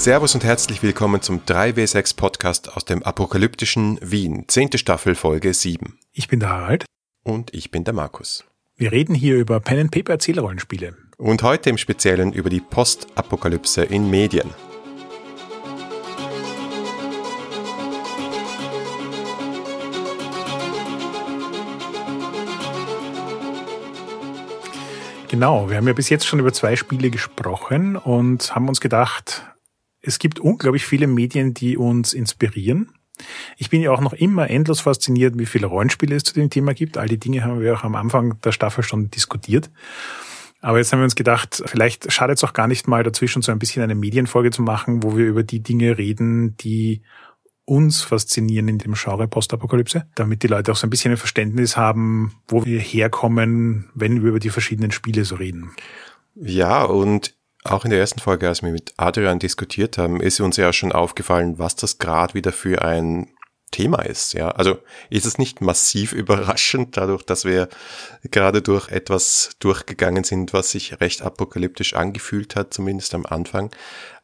Servus und herzlich willkommen zum 3W6 Podcast aus dem apokalyptischen Wien, zehnte Staffel, Folge 7. Ich bin der Harald. Und ich bin der Markus. Wir reden hier über Pen and Paper Erzählrollenspiele. Und heute im Speziellen über die Postapokalypse in Medien. Genau, wir haben ja bis jetzt schon über zwei Spiele gesprochen und haben uns gedacht, es gibt unglaublich viele Medien, die uns inspirieren. Ich bin ja auch noch immer endlos fasziniert, wie viele Rollenspiele es zu dem Thema gibt. All die Dinge haben wir auch am Anfang der Staffel schon diskutiert. Aber jetzt haben wir uns gedacht, vielleicht schadet es auch gar nicht mal dazwischen so ein bisschen eine Medienfolge zu machen, wo wir über die Dinge reden, die uns faszinieren in dem Genre Postapokalypse, damit die Leute auch so ein bisschen ein Verständnis haben, wo wir herkommen, wenn wir über die verschiedenen Spiele so reden. Ja, und auch in der ersten Folge, als wir mit Adrian diskutiert haben, ist uns ja schon aufgefallen, was das gerade wieder für ein Thema ist. Ja, also ist es nicht massiv überraschend, dadurch, dass wir gerade durch etwas durchgegangen sind, was sich recht apokalyptisch angefühlt hat, zumindest am Anfang.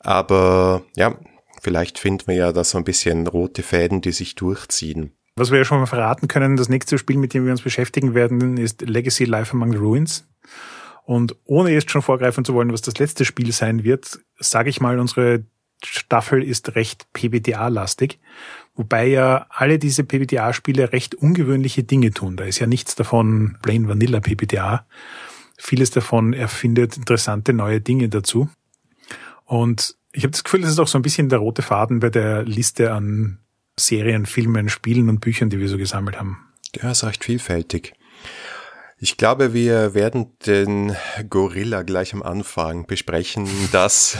Aber ja, vielleicht finden wir ja da so ein bisschen rote Fäden, die sich durchziehen. Was wir ja schon mal verraten können, das nächste Spiel, mit dem wir uns beschäftigen werden, ist Legacy Life Among the Ruins. Und ohne jetzt schon vorgreifen zu wollen, was das letzte Spiel sein wird, sage ich mal, unsere Staffel ist recht PBTA-lastig, wobei ja alle diese PBTA-Spiele recht ungewöhnliche Dinge tun. Da ist ja nichts davon plain vanilla PBTA. Vieles davon erfindet interessante neue Dinge dazu. Und ich habe das Gefühl, das ist auch so ein bisschen der rote Faden bei der Liste an Serien, Filmen, Spielen und Büchern, die wir so gesammelt haben. Ja, ist recht vielfältig. Ich glaube, wir werden den Gorilla gleich am Anfang besprechen, dass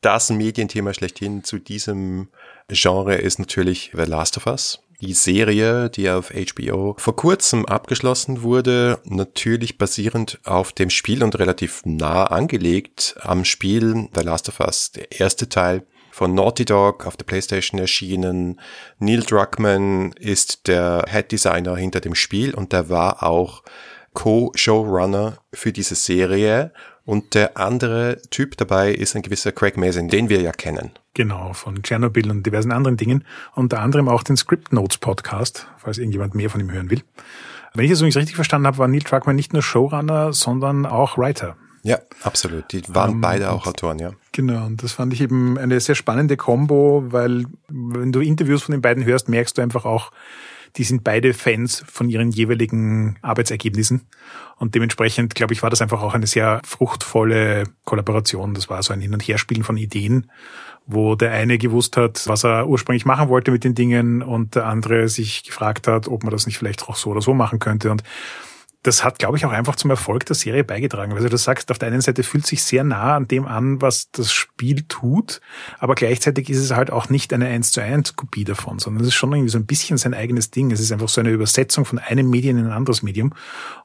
das Medienthema schlechthin zu diesem Genre ist natürlich The Last of Us. Die Serie, die auf HBO vor kurzem abgeschlossen wurde, natürlich basierend auf dem Spiel und relativ nah angelegt am Spiel The Last of Us, der erste Teil von Naughty Dog auf der PlayStation erschienen. Neil Druckmann ist der Head Designer hinter dem Spiel und der war auch Co-Showrunner für diese Serie. Und der andere Typ dabei ist ein gewisser Craig Mason, den wir ja kennen. Genau, von Chernobyl und diversen anderen Dingen. Unter anderem auch den Script Notes Podcast, falls irgendjemand mehr von ihm hören will. Wenn ich das übrigens richtig verstanden habe, war Neil Druckmann nicht nur Showrunner, sondern auch Writer. Ja, absolut. Die waren ähm, beide auch Autoren, ja. Genau, und das fand ich eben eine sehr spannende Combo, weil wenn du Interviews von den beiden hörst, merkst du einfach auch, die sind beide Fans von ihren jeweiligen Arbeitsergebnissen. Und dementsprechend, glaube ich, war das einfach auch eine sehr fruchtvolle Kollaboration. Das war so ein Hin- und Herspielen von Ideen, wo der eine gewusst hat, was er ursprünglich machen wollte mit den Dingen und der andere sich gefragt hat, ob man das nicht vielleicht auch so oder so machen könnte. Und das hat, glaube ich, auch einfach zum Erfolg der Serie beigetragen. Weil du sagst, auf der einen Seite fühlt sich sehr nah an dem an, was das Spiel tut, aber gleichzeitig ist es halt auch nicht eine 1 zu 1 Kopie davon, sondern es ist schon irgendwie so ein bisschen sein eigenes Ding. Es ist einfach so eine Übersetzung von einem Medium in ein anderes Medium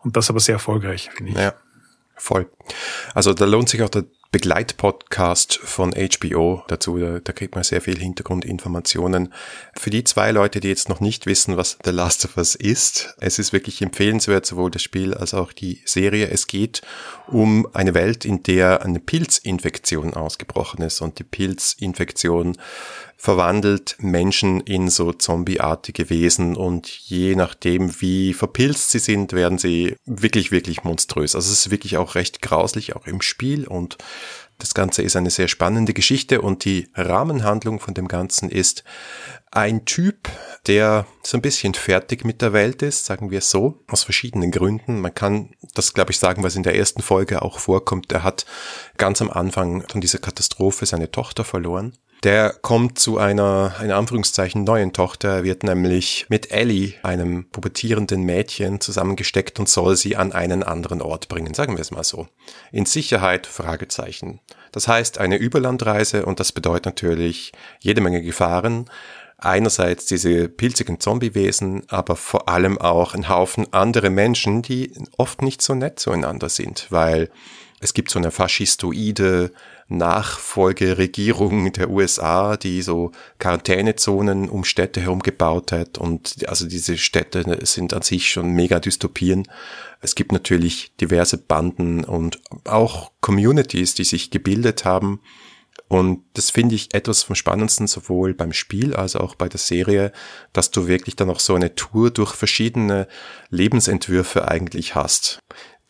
und das aber sehr erfolgreich, finde ich. Ja, voll. Also da lohnt sich auch der Begleitpodcast von HBO dazu. Da, da, kriegt man sehr viel Hintergrundinformationen. Für die zwei Leute, die jetzt noch nicht wissen, was The Last of Us ist, es ist wirklich empfehlenswert, sowohl das Spiel als auch die Serie. Es geht um eine Welt, in der eine Pilzinfektion ausgebrochen ist und die Pilzinfektion verwandelt Menschen in so zombieartige Wesen und je nachdem, wie verpilzt sie sind, werden sie wirklich, wirklich monströs. Also es ist wirklich auch recht grauslich, auch im Spiel und das Ganze ist eine sehr spannende Geschichte und die Rahmenhandlung von dem Ganzen ist ein Typ, der so ein bisschen fertig mit der Welt ist, sagen wir so, aus verschiedenen Gründen. Man kann das, glaube ich, sagen, was in der ersten Folge auch vorkommt. Er hat ganz am Anfang von dieser Katastrophe seine Tochter verloren der kommt zu einer, in Anführungszeichen, neuen Tochter. Er wird nämlich mit Ellie, einem pubertierenden Mädchen, zusammengesteckt und soll sie an einen anderen Ort bringen, sagen wir es mal so. In Sicherheit, Fragezeichen. Das heißt eine Überlandreise und das bedeutet natürlich jede Menge Gefahren. Einerseits diese pilzigen Zombiewesen, aber vor allem auch ein Haufen andere Menschen, die oft nicht so nett zueinander sind, weil es gibt so eine faschistoide Nachfolgeregierung der USA, die so Quarantänezonen um Städte herum gebaut hat. Und also diese Städte sind an sich schon mega Dystopien. Es gibt natürlich diverse Banden und auch Communities, die sich gebildet haben. Und das finde ich etwas vom Spannendsten, sowohl beim Spiel als auch bei der Serie, dass du wirklich dann noch so eine Tour durch verschiedene Lebensentwürfe eigentlich hast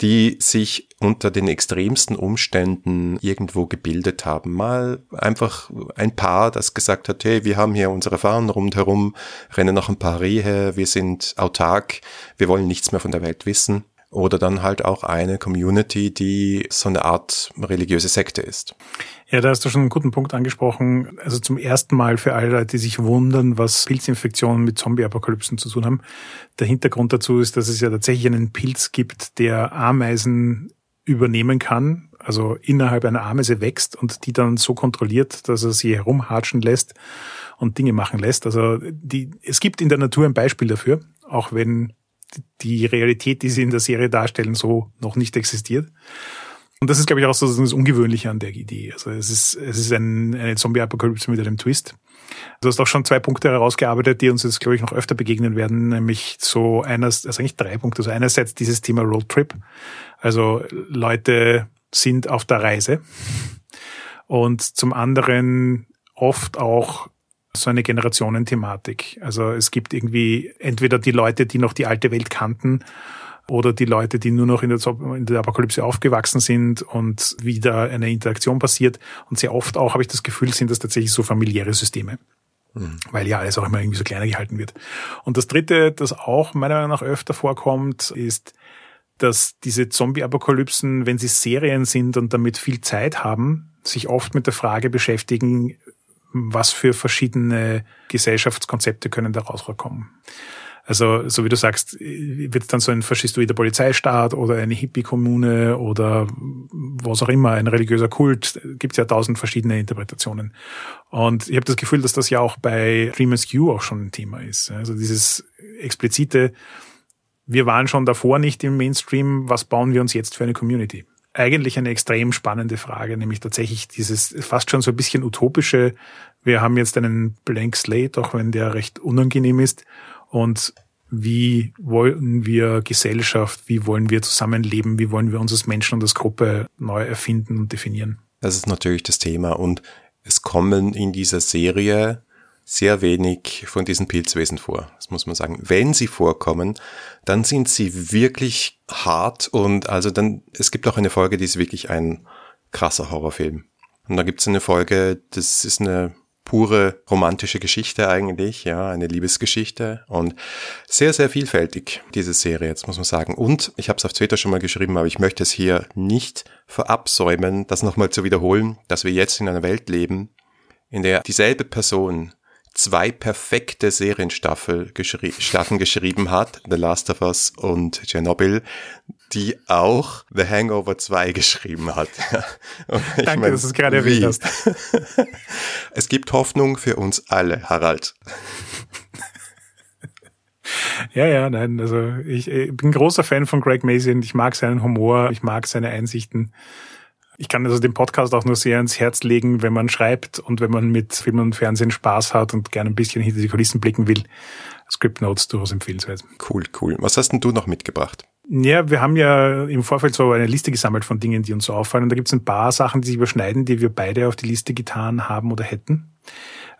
die sich unter den extremsten Umständen irgendwo gebildet haben. Mal einfach ein Paar, das gesagt hat, hey, wir haben hier unsere Fahnen rundherum, rennen noch ein paar Rehe, wir sind autark, wir wollen nichts mehr von der Welt wissen. Oder dann halt auch eine Community, die so eine Art religiöse Sekte ist. Ja, da hast du schon einen guten Punkt angesprochen. Also zum ersten Mal für alle Leute, die sich wundern, was Pilzinfektionen mit Zombie-Apokalypsen zu tun haben. Der Hintergrund dazu ist, dass es ja tatsächlich einen Pilz gibt, der Ameisen übernehmen kann, also innerhalb einer Ameise wächst und die dann so kontrolliert, dass er sie herumhatschen lässt und Dinge machen lässt. Also die, es gibt in der Natur ein Beispiel dafür, auch wenn die Realität, die sie in der Serie darstellen, so noch nicht existiert. Und das ist, glaube ich, auch so das Ungewöhnliche an der Idee. Also es ist, es ist ein, eine Zombie-Apokalypse mit einem Twist. Du hast auch schon zwei Punkte herausgearbeitet, die uns jetzt, glaube ich, noch öfter begegnen werden, nämlich so eines, also eigentlich drei Punkte. Also einerseits dieses Thema Roadtrip. Also Leute sind auf der Reise. Und zum anderen oft auch so eine Generationenthematik. Also es gibt irgendwie entweder die Leute, die noch die alte Welt kannten oder die Leute, die nur noch in der, in der Apokalypse aufgewachsen sind und wieder eine Interaktion passiert. Und sehr oft auch, habe ich das Gefühl, sind das tatsächlich so familiäre Systeme. Mhm. Weil ja alles auch immer irgendwie so kleiner gehalten wird. Und das dritte, das auch meiner Meinung nach öfter vorkommt, ist, dass diese Zombie-Apokalypsen, wenn sie Serien sind und damit viel Zeit haben, sich oft mit der Frage beschäftigen, was für verschiedene Gesellschaftskonzepte können daraus kommen. Also, so wie du sagst, wird es dann so ein faschistoider Polizeistaat oder eine Hippie-Kommune oder was auch immer, ein religiöser Kult, gibt ja tausend verschiedene Interpretationen. Und ich habe das Gefühl, dass das ja auch bei Dream Askew auch schon ein Thema ist. Also dieses explizite, wir waren schon davor nicht im Mainstream, was bauen wir uns jetzt für eine Community? Eigentlich eine extrem spannende Frage, nämlich tatsächlich dieses fast schon so ein bisschen utopische, wir haben jetzt einen Blank Slate, auch wenn der recht unangenehm ist und wie wollen wir Gesellschaft, wie wollen wir zusammenleben, wie wollen wir uns als Menschen und als Gruppe neu erfinden und definieren. Das ist natürlich das Thema und es kommen in dieser Serie sehr wenig von diesen Pilzwesen vor. Das muss man sagen. Wenn sie vorkommen, dann sind sie wirklich hart und also dann, es gibt auch eine Folge, die ist wirklich ein krasser Horrorfilm. Und da gibt es eine Folge, das ist eine pure romantische Geschichte eigentlich, ja, eine Liebesgeschichte und sehr, sehr vielfältig, diese Serie, jetzt muss man sagen. Und ich habe es auf Twitter schon mal geschrieben, aber ich möchte es hier nicht verabsäumen, das nochmal zu wiederholen, dass wir jetzt in einer Welt leben, in der dieselbe Person zwei perfekte Serienstaffeln geschri Staffeln geschrieben hat, The Last of Us und Chernobyl, die auch The Hangover 2 geschrieben hat. Danke, mein, dass du es gerade erwähnt hast. es gibt Hoffnung für uns alle, Harald. Ja, ja, nein, also ich, ich bin großer Fan von Greg Mason. Ich mag seinen Humor, ich mag seine Einsichten. Ich kann also den Podcast auch nur sehr ans Herz legen, wenn man schreibt und wenn man mit Film und Fernsehen Spaß hat und gerne ein bisschen hinter die Kulissen blicken will. Script Notes durchaus empfehlenswert. Cool, cool. Was hast denn du noch mitgebracht? Ja, wir haben ja im Vorfeld so eine Liste gesammelt von Dingen, die uns so auffallen. Und da gibt es ein paar Sachen, die sich überschneiden, die wir beide auf die Liste getan haben oder hätten.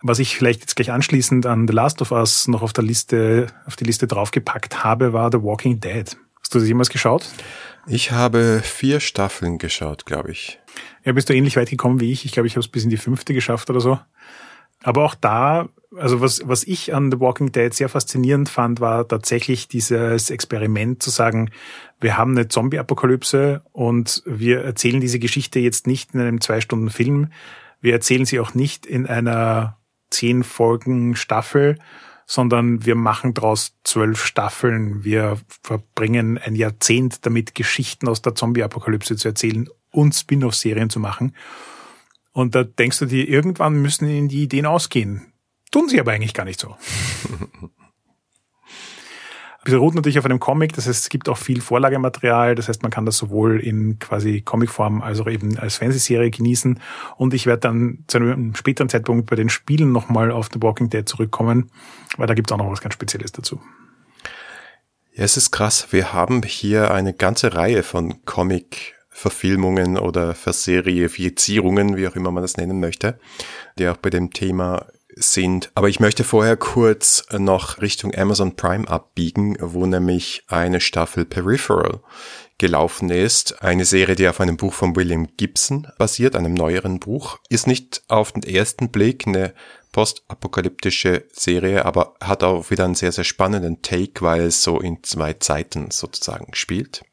Was ich vielleicht jetzt gleich anschließend an The Last of Us noch auf der Liste, auf die Liste draufgepackt habe, war The Walking Dead. Hast du das jemals geschaut? Ich habe vier Staffeln geschaut, glaube ich. Ja, bist du ähnlich weit gekommen wie ich. Ich glaube, ich habe es bis in die fünfte geschafft oder so. Aber auch da, also was, was ich an The Walking Dead sehr faszinierend fand, war tatsächlich dieses Experiment zu sagen, wir haben eine Zombie-Apokalypse und wir erzählen diese Geschichte jetzt nicht in einem zwei Stunden Film. Wir erzählen sie auch nicht in einer zehn Folgen Staffel, sondern wir machen daraus zwölf Staffeln. Wir verbringen ein Jahrzehnt damit, Geschichten aus der Zombie-Apokalypse zu erzählen und Spin-off-Serien zu machen. Und da denkst du dir, irgendwann müssen ihnen die Ideen ausgehen. Tun sie aber eigentlich gar nicht so. beruht natürlich auf einem Comic, das heißt, es gibt auch viel Vorlagematerial, das heißt, man kann das sowohl in quasi Comicform als auch eben als Fernsehserie genießen. Und ich werde dann zu einem späteren Zeitpunkt bei den Spielen nochmal auf The Walking Dead zurückkommen, weil da gibt es auch noch was ganz Spezielles dazu. Ja, es ist krass. Wir haben hier eine ganze Reihe von Comic Verfilmungen oder Verserifizierungen, wie auch immer man das nennen möchte, die auch bei dem Thema sind. Aber ich möchte vorher kurz noch Richtung Amazon Prime abbiegen, wo nämlich eine Staffel Peripheral gelaufen ist. Eine Serie, die auf einem Buch von William Gibson basiert, einem neueren Buch. Ist nicht auf den ersten Blick eine postapokalyptische Serie, aber hat auch wieder einen sehr, sehr spannenden Take, weil es so in zwei Zeiten sozusagen spielt.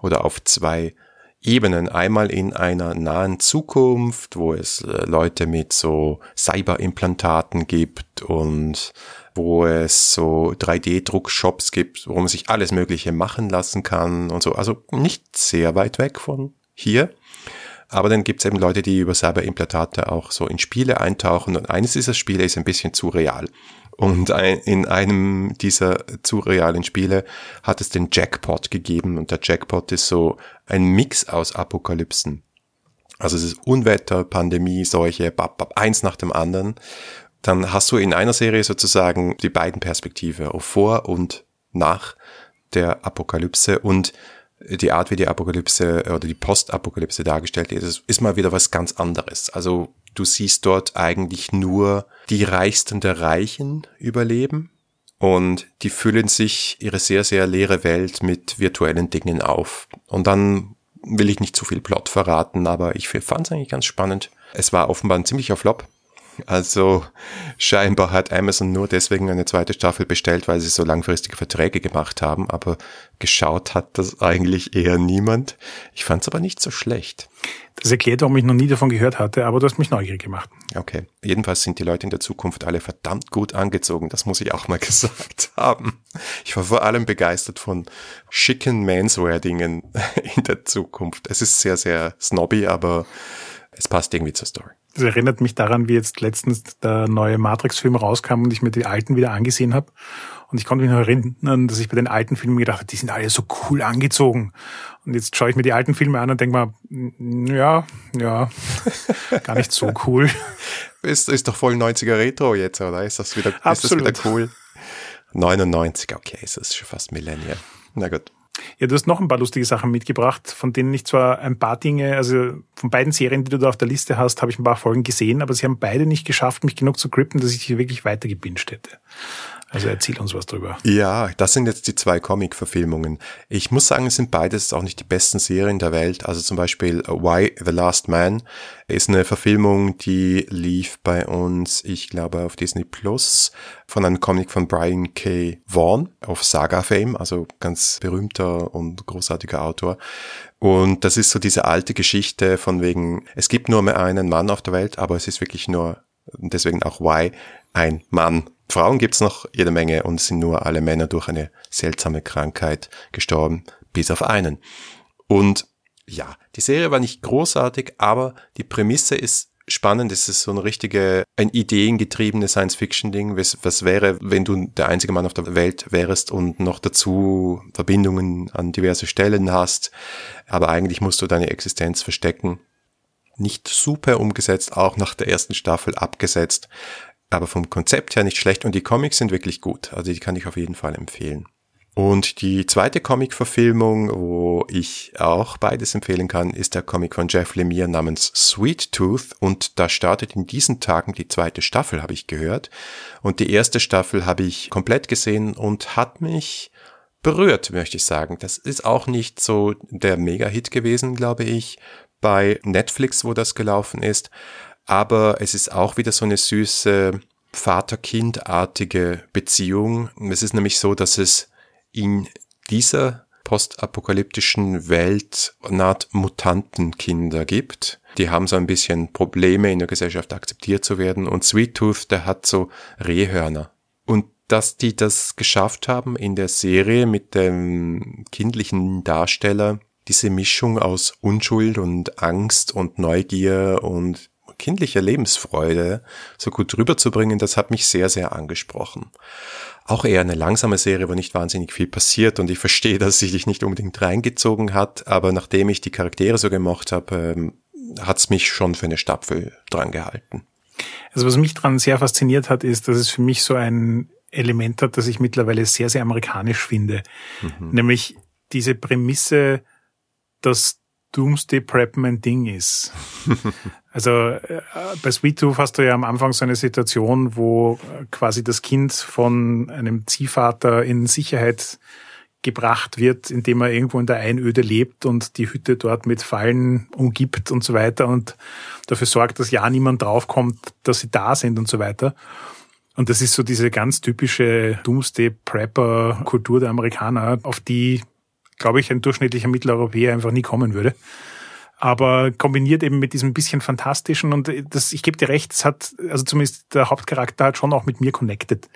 Oder auf zwei Ebenen. Einmal in einer nahen Zukunft, wo es äh, Leute mit so Cyberimplantaten gibt und wo es so 3D-Druckshops gibt, wo man sich alles Mögliche machen lassen kann und so. Also nicht sehr weit weg von hier. Aber dann gibt es eben Leute, die über Cyberimplantate auch so in Spiele eintauchen und eines dieser Spiele ist ein bisschen zu real. Und in einem dieser zu realen Spiele hat es den Jackpot gegeben und der Jackpot ist so ein Mix aus Apokalypsen. Also es ist Unwetter, Pandemie, Seuche, bap, bap, eins nach dem anderen. Dann hast du in einer Serie sozusagen die beiden Perspektive, vor und nach der Apokalypse und die Art, wie die Apokalypse oder die Postapokalypse dargestellt ist, ist mal wieder was ganz anderes. Also du siehst dort eigentlich nur die Reichsten der Reichen überleben und die füllen sich ihre sehr, sehr leere Welt mit virtuellen Dingen auf. Und dann will ich nicht zu viel Plot verraten, aber ich fand es eigentlich ganz spannend. Es war offenbar ein ziemlicher Flop. Also scheinbar hat Amazon nur deswegen eine zweite Staffel bestellt, weil sie so langfristige Verträge gemacht haben, aber geschaut hat das eigentlich eher niemand. Ich fand es aber nicht so schlecht. Das erklärt, warum ich noch nie davon gehört hatte, aber du hast mich neugierig gemacht. Okay. Jedenfalls sind die Leute in der Zukunft alle verdammt gut angezogen. Das muss ich auch mal gesagt haben. Ich war vor allem begeistert von schicken Manswear-Dingen in der Zukunft. Es ist sehr, sehr snobby, aber es passt irgendwie zur Story. Das erinnert mich daran, wie jetzt letztens der neue Matrix-Film rauskam und ich mir die alten wieder angesehen habe. Und ich konnte mich noch erinnern, dass ich bei den alten Filmen gedacht habe, die sind alle so cool angezogen. Und jetzt schaue ich mir die alten Filme an und denke mal, ja, ja, gar nicht so cool. ist, ist doch voll 90er Retro jetzt, oder? Ist das wieder, Absolut. ist das wieder cool? 99, okay, es ist schon fast Millennial. Na gut. Ja, du hast noch ein paar lustige Sachen mitgebracht, von denen ich zwar ein paar Dinge, also von beiden Serien, die du da auf der Liste hast, habe ich ein paar Folgen gesehen, aber sie haben beide nicht geschafft, mich genug zu grippen, dass ich hier wirklich weiter gebinged hätte. Also erzähl uns was drüber. Ja, das sind jetzt die zwei Comic-Verfilmungen. Ich muss sagen, es sind beides auch nicht die besten Serien der Welt. Also zum Beispiel Why the Last Man ist eine Verfilmung, die lief bei uns, ich glaube, auf Disney Plus von einem Comic von Brian K. Vaughan auf Saga Fame, also ganz berühmter und großartiger Autor. Und das ist so diese alte Geschichte von wegen, es gibt nur mehr einen Mann auf der Welt, aber es ist wirklich nur, deswegen auch Why, ein Mann Frauen gibt's noch jede Menge und sind nur alle Männer durch eine seltsame Krankheit gestorben, bis auf einen. Und ja, die Serie war nicht großartig, aber die Prämisse ist spannend. Es ist so ein richtige, ein ideengetriebene Science-Fiction-Ding. Was, was wäre, wenn du der einzige Mann auf der Welt wärst und noch dazu Verbindungen an diverse Stellen hast, aber eigentlich musst du deine Existenz verstecken. Nicht super umgesetzt, auch nach der ersten Staffel abgesetzt aber vom Konzept her nicht schlecht und die Comics sind wirklich gut. Also die kann ich auf jeden Fall empfehlen. Und die zweite Comic-Verfilmung, wo ich auch beides empfehlen kann, ist der Comic von Jeff Lemire namens Sweet Tooth. Und da startet in diesen Tagen die zweite Staffel, habe ich gehört. Und die erste Staffel habe ich komplett gesehen und hat mich berührt, möchte ich sagen. Das ist auch nicht so der Mega-Hit gewesen, glaube ich, bei Netflix, wo das gelaufen ist aber es ist auch wieder so eine süße Vater-Kind-artige Beziehung. Es ist nämlich so, dass es in dieser postapokalyptischen Welt eine Art Mutantenkinder gibt. Die haben so ein bisschen Probleme in der Gesellschaft akzeptiert zu werden und Sweet Tooth, der hat so Rehhörner. Und dass die das geschafft haben in der Serie mit dem kindlichen Darsteller, diese Mischung aus Unschuld und Angst und Neugier und kindliche Lebensfreude so gut rüberzubringen, das hat mich sehr, sehr angesprochen. Auch eher eine langsame Serie, wo nicht wahnsinnig viel passiert und ich verstehe, dass sie dich nicht unbedingt reingezogen hat, aber nachdem ich die Charaktere so gemocht habe, ähm, hat es mich schon für eine Staffel dran gehalten. Also was mich dran sehr fasziniert hat, ist, dass es für mich so ein Element hat, das ich mittlerweile sehr, sehr amerikanisch finde. Mhm. Nämlich diese Prämisse, dass Doomsday Prep mein Ding ist. also äh, bei Sweet Tooth hast du ja am Anfang so eine Situation, wo äh, quasi das Kind von einem Ziehvater in Sicherheit gebracht wird, indem er irgendwo in der Einöde lebt und die Hütte dort mit Fallen umgibt und so weiter und dafür sorgt, dass ja niemand draufkommt, dass sie da sind und so weiter. Und das ist so diese ganz typische Doomsday-Prepper-Kultur der Amerikaner, auf die glaube ich, ein durchschnittlicher Mitteleuropäer einfach nie kommen würde. Aber kombiniert eben mit diesem bisschen Fantastischen und das, ich gebe dir recht, es hat, also zumindest der Hauptcharakter hat schon auch mit mir connected.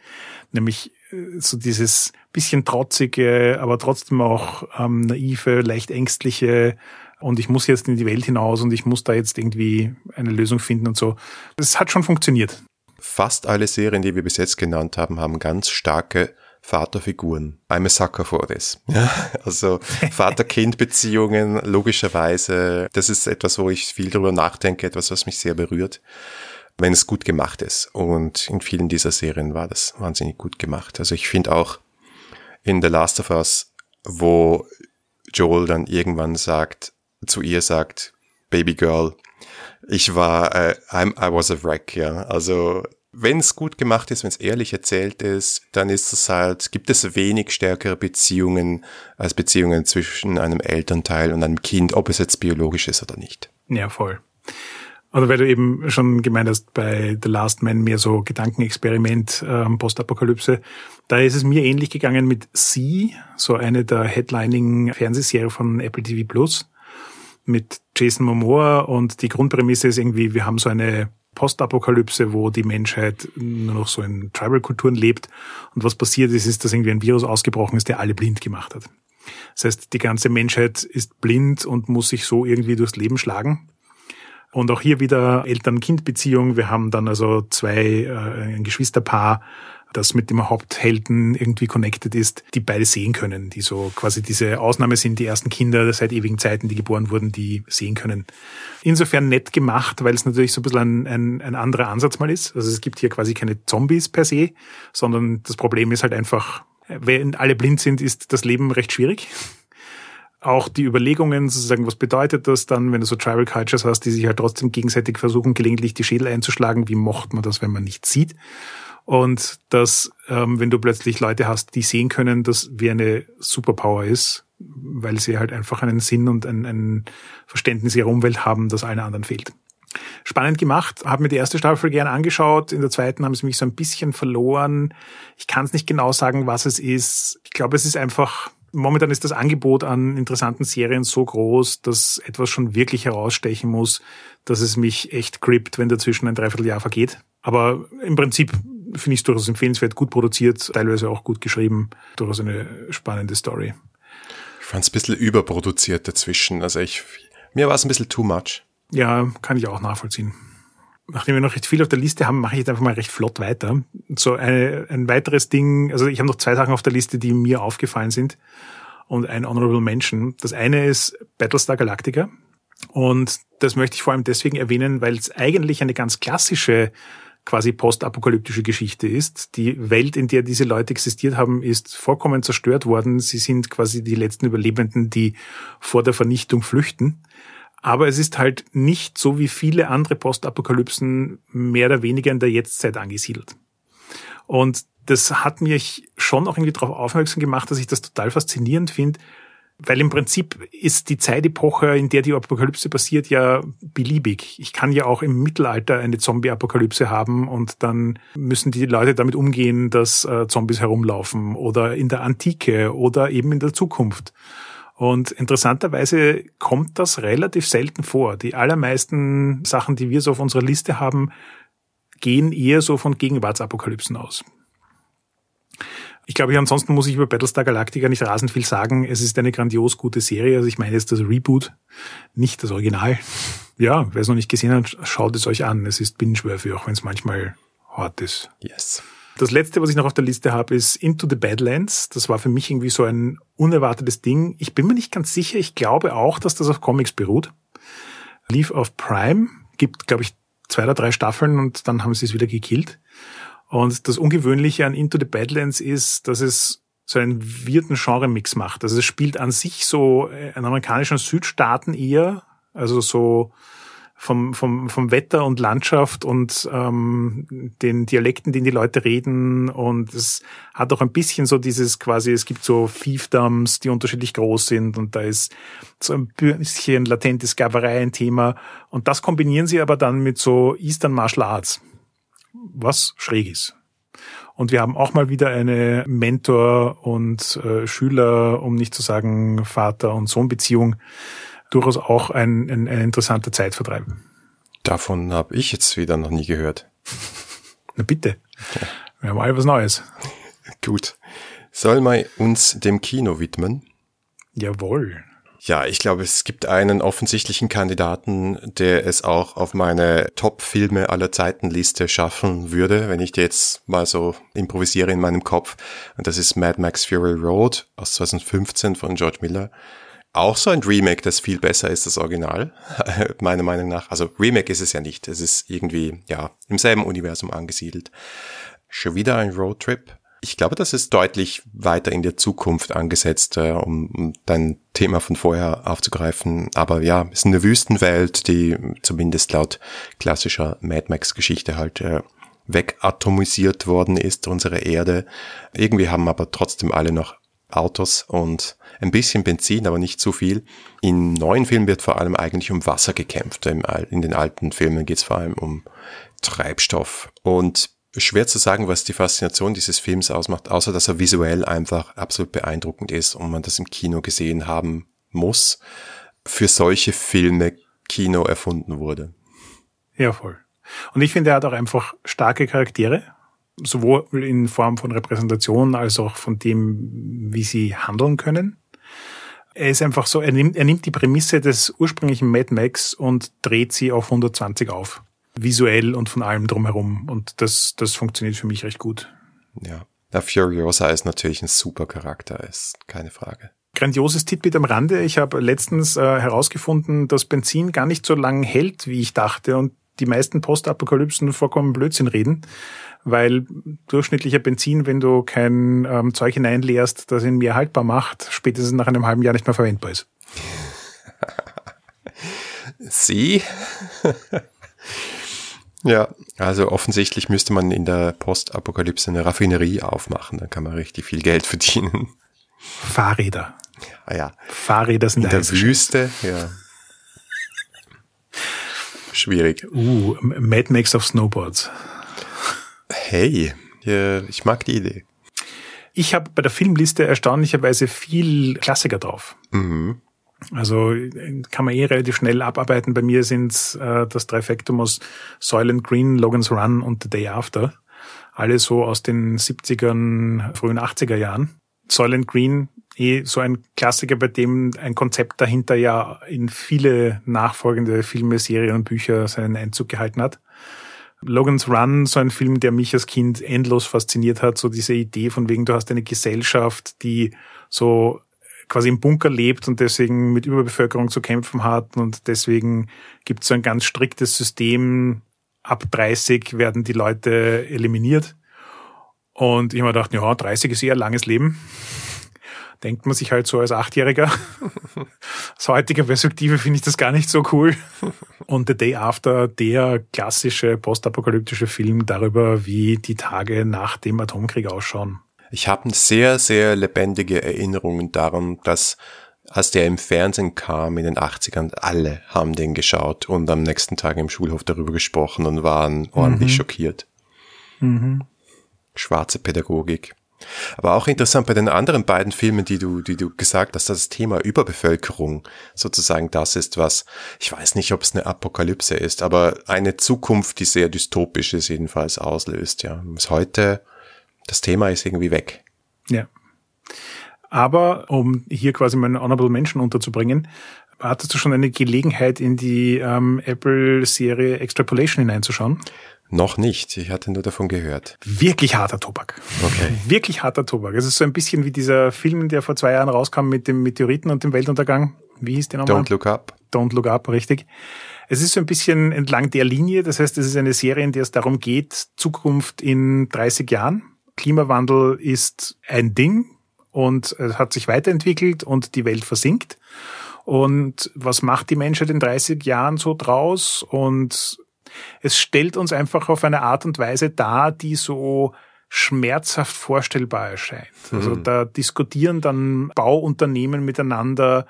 Nämlich äh, so dieses bisschen trotzige, aber trotzdem auch ähm, naive, leicht ängstliche und ich muss jetzt in die Welt hinaus und ich muss da jetzt irgendwie eine Lösung finden und so. Es hat schon funktioniert. Fast alle Serien, die wir bis jetzt genannt haben, haben ganz starke Vaterfiguren. I'm a sucker for this. Ja, also Vater-Kind-Beziehungen, logischerweise, das ist etwas, wo ich viel drüber nachdenke, etwas, was mich sehr berührt, wenn es gut gemacht ist. Und in vielen dieser Serien war das wahnsinnig gut gemacht. Also ich finde auch in The Last of Us, wo Joel dann irgendwann sagt, zu ihr sagt, Baby Girl, ich war, uh, I'm, I was a wreck, ja. Also wenn es gut gemacht ist, wenn es ehrlich erzählt ist, dann ist es halt, gibt es wenig stärkere Beziehungen als Beziehungen zwischen einem Elternteil und einem Kind, ob es jetzt biologisch ist oder nicht. Ja, voll. Oder weil du eben schon gemeint hast, bei The Last Man mehr so Gedankenexperiment, ähm, Postapokalypse, da ist es mir ähnlich gegangen mit Sie, so eine der Headlining Fernsehserie von Apple TV Plus mit Jason Momoa und die Grundprämisse ist irgendwie, wir haben so eine Postapokalypse, wo die Menschheit nur noch so in Tribal-Kulturen lebt. Und was passiert ist, ist, dass irgendwie ein Virus ausgebrochen ist, der alle blind gemacht hat. Das heißt, die ganze Menschheit ist blind und muss sich so irgendwie durchs Leben schlagen. Und auch hier wieder Eltern-Kind-Beziehung. Wir haben dann also zwei, äh, ein Geschwisterpaar, das mit dem Haupthelden irgendwie connected ist, die beide sehen können, die so quasi diese Ausnahme sind, die ersten Kinder seit ewigen Zeiten, die geboren wurden, die sehen können. Insofern nett gemacht, weil es natürlich so ein bisschen ein, ein, ein anderer Ansatz mal ist. Also es gibt hier quasi keine Zombies per se, sondern das Problem ist halt einfach, wenn alle blind sind, ist das Leben recht schwierig auch die Überlegungen, sozusagen, was bedeutet das dann, wenn du so Tribal Cultures hast, die sich halt trotzdem gegenseitig versuchen, gelegentlich die Schädel einzuschlagen, wie macht man das, wenn man nicht sieht? Und dass, ähm, wenn du plötzlich Leute hast, die sehen können, dass wir eine Superpower ist, weil sie halt einfach einen Sinn und ein, ein Verständnis ihrer Umwelt haben, das allen anderen fehlt. Spannend gemacht, habe mir die erste Staffel gern angeschaut. In der zweiten haben sie mich so ein bisschen verloren. Ich kann es nicht genau sagen, was es ist. Ich glaube, es ist einfach, momentan ist das Angebot an interessanten Serien so groß, dass etwas schon wirklich herausstechen muss, dass es mich echt grippt, wenn dazwischen ein Dreivierteljahr vergeht. Aber im Prinzip finde ich es durchaus empfehlenswert, gut produziert, teilweise auch gut geschrieben, durchaus eine spannende Story. Ich fand es ein bisschen überproduziert dazwischen. Also ich, mir war es ein bisschen too much. Ja, kann ich auch nachvollziehen. Nachdem wir noch recht viel auf der Liste haben, mache ich jetzt einfach mal recht flott weiter. So eine, ein weiteres Ding, also ich habe noch zwei Sachen auf der Liste, die mir aufgefallen sind und ein Honorable Mention. Das eine ist Battlestar Galactica und das möchte ich vor allem deswegen erwähnen, weil es eigentlich eine ganz klassische quasi postapokalyptische Geschichte ist. Die Welt, in der diese Leute existiert haben, ist vollkommen zerstört worden. Sie sind quasi die letzten Überlebenden, die vor der Vernichtung flüchten. Aber es ist halt nicht so wie viele andere Postapokalypsen mehr oder weniger in der Jetztzeit angesiedelt. Und das hat mich schon auch irgendwie darauf aufmerksam gemacht, dass ich das total faszinierend finde, weil im Prinzip ist die Zeitepoche, in der die Apokalypse passiert, ja beliebig. Ich kann ja auch im Mittelalter eine Zombie-Apokalypse haben und dann müssen die Leute damit umgehen, dass äh, Zombies herumlaufen oder in der Antike oder eben in der Zukunft. Und interessanterweise kommt das relativ selten vor. Die allermeisten Sachen, die wir so auf unserer Liste haben, gehen eher so von Gegenwartsapokalypsen aus. Ich glaube, ansonsten muss ich über Battlestar Galactica nicht rasend viel sagen. Es ist eine grandios gute Serie. Also ich meine jetzt das Reboot, nicht das Original. Ja, wer es noch nicht gesehen hat, schaut es euch an. Es ist binge-worthy, auch wenn es manchmal hart ist. Yes. Das letzte, was ich noch auf der Liste habe, ist Into the Badlands. Das war für mich irgendwie so ein unerwartetes Ding. Ich bin mir nicht ganz sicher. Ich glaube auch, dass das auf Comics beruht. Lief auf Prime, gibt, glaube ich, zwei oder drei Staffeln und dann haben sie es wieder gekillt. Und das Ungewöhnliche an Into the Badlands ist, dass es so einen wirten Genre-Mix macht. Also es spielt an sich so äh, einen amerikanischen Südstaaten eher, also so vom, vom, vom Wetter und Landschaft und ähm, den Dialekten, den die Leute reden. Und es hat auch ein bisschen so dieses quasi, es gibt so Fiefdams, die unterschiedlich groß sind und da ist so ein bisschen latentes Sklaverei ein Thema. Und das kombinieren sie aber dann mit so Eastern Martial Arts, was schräg ist. Und wir haben auch mal wieder eine Mentor- und äh, Schüler, um nicht zu sagen Vater- und Sohn-Beziehung, durchaus auch ein, ein, ein interessanter Zeitvertreib. Davon habe ich jetzt wieder noch nie gehört. Na bitte. Ja. Wir haben all was Neues. Gut. Sollen wir uns dem Kino widmen? Jawohl. Ja, ich glaube, es gibt einen offensichtlichen Kandidaten, der es auch auf meine Top-Filme aller Zeiten Liste schaffen würde, wenn ich die jetzt mal so improvisiere in meinem Kopf. Und das ist Mad Max Fury Road aus 2015 von George Miller. Auch so ein Remake, das viel besser ist als Original, meiner Meinung nach. Also Remake ist es ja nicht. Es ist irgendwie, ja, im selben Universum angesiedelt. Schon wieder ein Roadtrip. Ich glaube, das ist deutlich weiter in der Zukunft angesetzt, äh, um, um dein Thema von vorher aufzugreifen. Aber ja, es ist eine Wüstenwelt, die zumindest laut klassischer Mad Max-Geschichte halt äh, wegatomisiert worden ist, unsere Erde. Irgendwie haben aber trotzdem alle noch Autos und ein bisschen Benzin, aber nicht zu viel. In neuen Filmen wird vor allem eigentlich um Wasser gekämpft. In den alten Filmen geht es vor allem um Treibstoff. Und schwer zu sagen, was die Faszination dieses Films ausmacht, außer dass er visuell einfach absolut beeindruckend ist und man das im Kino gesehen haben muss. Für solche Filme Kino erfunden wurde. Ja, voll. Und ich finde, er hat auch einfach starke Charaktere sowohl in Form von Repräsentation als auch von dem, wie sie handeln können. Er ist einfach so, er nimmt, er nimmt die Prämisse des ursprünglichen Mad Max und dreht sie auf 120 auf. Visuell und von allem drumherum. Und das, das funktioniert für mich recht gut. Ja. Der Furiosa ist natürlich ein super Charakter, ist keine Frage. Grandioses Titbit am Rande. Ich habe letztens äh, herausgefunden, dass Benzin gar nicht so lang hält, wie ich dachte. Und die meisten Postapokalypsen vollkommen Blödsinn reden weil durchschnittlicher Benzin, wenn du kein ähm, Zeug hineinleerst, das ihn mehr haltbar macht, spätestens nach einem halben Jahr nicht mehr verwendbar ist. Sie? ja, also offensichtlich müsste man in der Postapokalypse eine Raffinerie aufmachen, dann kann man richtig viel Geld verdienen. Fahrräder. Ah ja. Fahrräder sind in der Wüste, ja. Schwierig. Uh, Mad Max of Snowboards. Hey, ich mag die Idee. Ich habe bei der Filmliste erstaunlicherweise viel Klassiker drauf. Mhm. Also kann man eh relativ schnell abarbeiten. Bei mir sind äh, das Trifectum aus Soylent Green, Logan's Run und The Day After. Alle so aus den 70ern, frühen 80er Jahren. Soylent Green, eh so ein Klassiker, bei dem ein Konzept dahinter ja in viele nachfolgende Filme, Serien und Bücher seinen Einzug gehalten hat. Logan's Run, so ein Film, der mich als Kind endlos fasziniert hat, so diese Idee von wegen, du hast eine Gesellschaft, die so quasi im Bunker lebt und deswegen mit Überbevölkerung zu kämpfen hat und deswegen gibt es so ein ganz striktes System, ab 30 werden die Leute eliminiert. Und ich habe mir gedacht, ja, 30 ist eher ein langes Leben denkt man sich halt so als Achtjähriger. Aus heutiger Perspektive finde ich das gar nicht so cool. Und The Day After, der klassische postapokalyptische Film darüber, wie die Tage nach dem Atomkrieg ausschauen. Ich habe sehr, sehr lebendige Erinnerungen daran, dass als der im Fernsehen kam in den 80ern, alle haben den geschaut und am nächsten Tag im Schulhof darüber gesprochen und waren ordentlich mhm. schockiert. Mhm. Schwarze Pädagogik. Aber auch interessant bei den anderen beiden Filmen, die du, die du gesagt hast, das Thema Überbevölkerung sozusagen das ist, was, ich weiß nicht, ob es eine Apokalypse ist, aber eine Zukunft, die sehr dystopisch ist, jedenfalls auslöst, ja. Bis heute, das Thema ist irgendwie weg. Ja. Aber, um hier quasi meinen Honorable Menschen unterzubringen, hattest du schon eine Gelegenheit, in die ähm, Apple-Serie Extrapolation hineinzuschauen? Noch nicht. Ich hatte nur davon gehört. Wirklich harter Tobak. Okay. Wirklich harter Tobak. Es ist so ein bisschen wie dieser Film, der vor zwei Jahren rauskam mit dem Meteoriten und dem Weltuntergang. Wie hieß der nochmal? Don't Look Up. Don't Look Up, richtig. Es ist so ein bisschen entlang der Linie. Das heißt, es ist eine Serie, in der es darum geht, Zukunft in 30 Jahren. Klimawandel ist ein Ding und es hat sich weiterentwickelt und die Welt versinkt. Und was macht die Menschheit in 30 Jahren so draus? Und es stellt uns einfach auf eine Art und Weise dar, die so schmerzhaft vorstellbar erscheint. Also mhm. da diskutieren dann Bauunternehmen miteinander,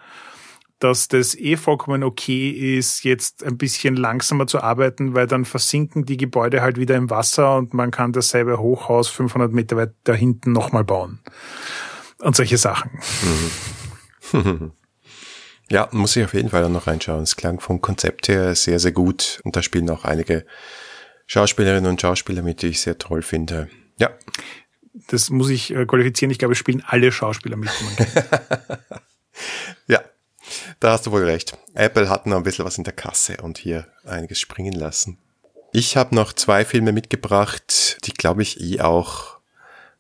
dass das eh vollkommen okay ist, jetzt ein bisschen langsamer zu arbeiten, weil dann versinken die Gebäude halt wieder im Wasser und man kann dasselbe Hochhaus 500 Meter weit da hinten nochmal bauen. Und solche Sachen. Mhm. Ja, muss ich auf jeden Fall dann noch reinschauen. Es klang vom Konzept her sehr, sehr gut und da spielen auch einige Schauspielerinnen und Schauspieler mit, die ich sehr toll finde. Ja. Das muss ich äh, qualifizieren. Ich glaube, es spielen alle Schauspieler mit. ja, da hast du wohl recht. Apple hat noch ein bisschen was in der Kasse und hier einiges springen lassen. Ich habe noch zwei Filme mitgebracht, die glaube ich eh auch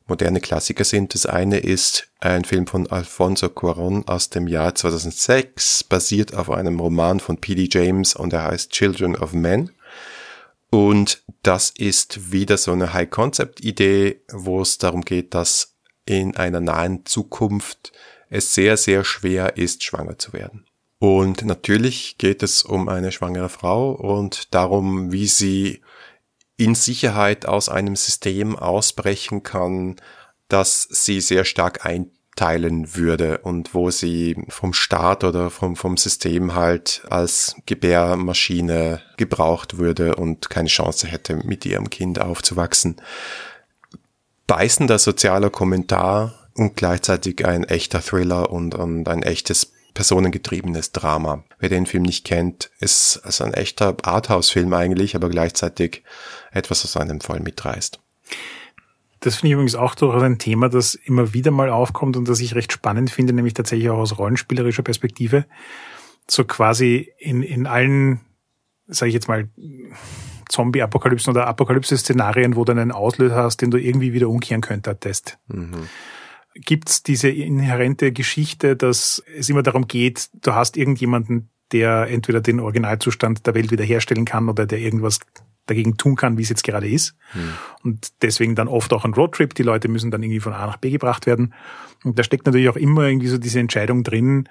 moderne Klassiker sind. Das eine ist ein Film von Alfonso Cuarón aus dem Jahr 2006, basiert auf einem Roman von P.D. James und er heißt Children of Men. Und das ist wieder so eine High-Concept-Idee, wo es darum geht, dass in einer nahen Zukunft es sehr, sehr schwer ist, schwanger zu werden. Und natürlich geht es um eine schwangere Frau und darum, wie sie in Sicherheit aus einem System ausbrechen kann, das sie sehr stark ein teilen würde und wo sie vom Staat oder vom, vom System halt als Gebärmaschine gebraucht würde und keine Chance hätte, mit ihrem Kind aufzuwachsen. Beißender sozialer Kommentar und gleichzeitig ein echter Thriller und, und ein echtes personengetriebenes Drama. Wer den Film nicht kennt, ist also ein echter Arthouse-Film eigentlich, aber gleichzeitig etwas, was einem voll mitreißt. Das finde ich übrigens auch durchaus ein Thema, das immer wieder mal aufkommt und das ich recht spannend finde, nämlich tatsächlich auch aus rollenspielerischer Perspektive. So quasi in, in allen, sage ich jetzt mal, Zombie-Apokalypsen oder Apokalypse-Szenarien, wo du einen Auslöser hast, den du irgendwie wieder umkehren könntest. Mhm. Gibt's diese inhärente Geschichte, dass es immer darum geht, du hast irgendjemanden, der entweder den Originalzustand der Welt wiederherstellen kann oder der irgendwas dagegen tun kann, wie es jetzt gerade ist. Hm. Und deswegen dann oft auch ein Roadtrip. Die Leute müssen dann irgendwie von A nach B gebracht werden. Und da steckt natürlich auch immer irgendwie so diese Entscheidung drin,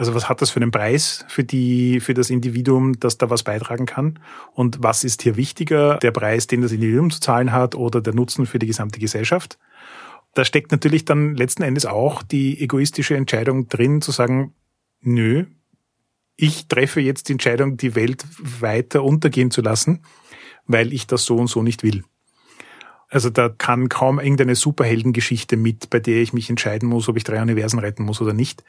also was hat das für einen Preis für die, für das Individuum, das da was beitragen kann? Und was ist hier wichtiger? Der Preis, den das Individuum zu zahlen hat oder der Nutzen für die gesamte Gesellschaft? Da steckt natürlich dann letzten Endes auch die egoistische Entscheidung drin, zu sagen, nö, ich treffe jetzt die Entscheidung, die Welt weiter untergehen zu lassen weil ich das so und so nicht will. Also da kann kaum irgendeine Superheldengeschichte mit, bei der ich mich entscheiden muss, ob ich drei Universen retten muss oder nicht,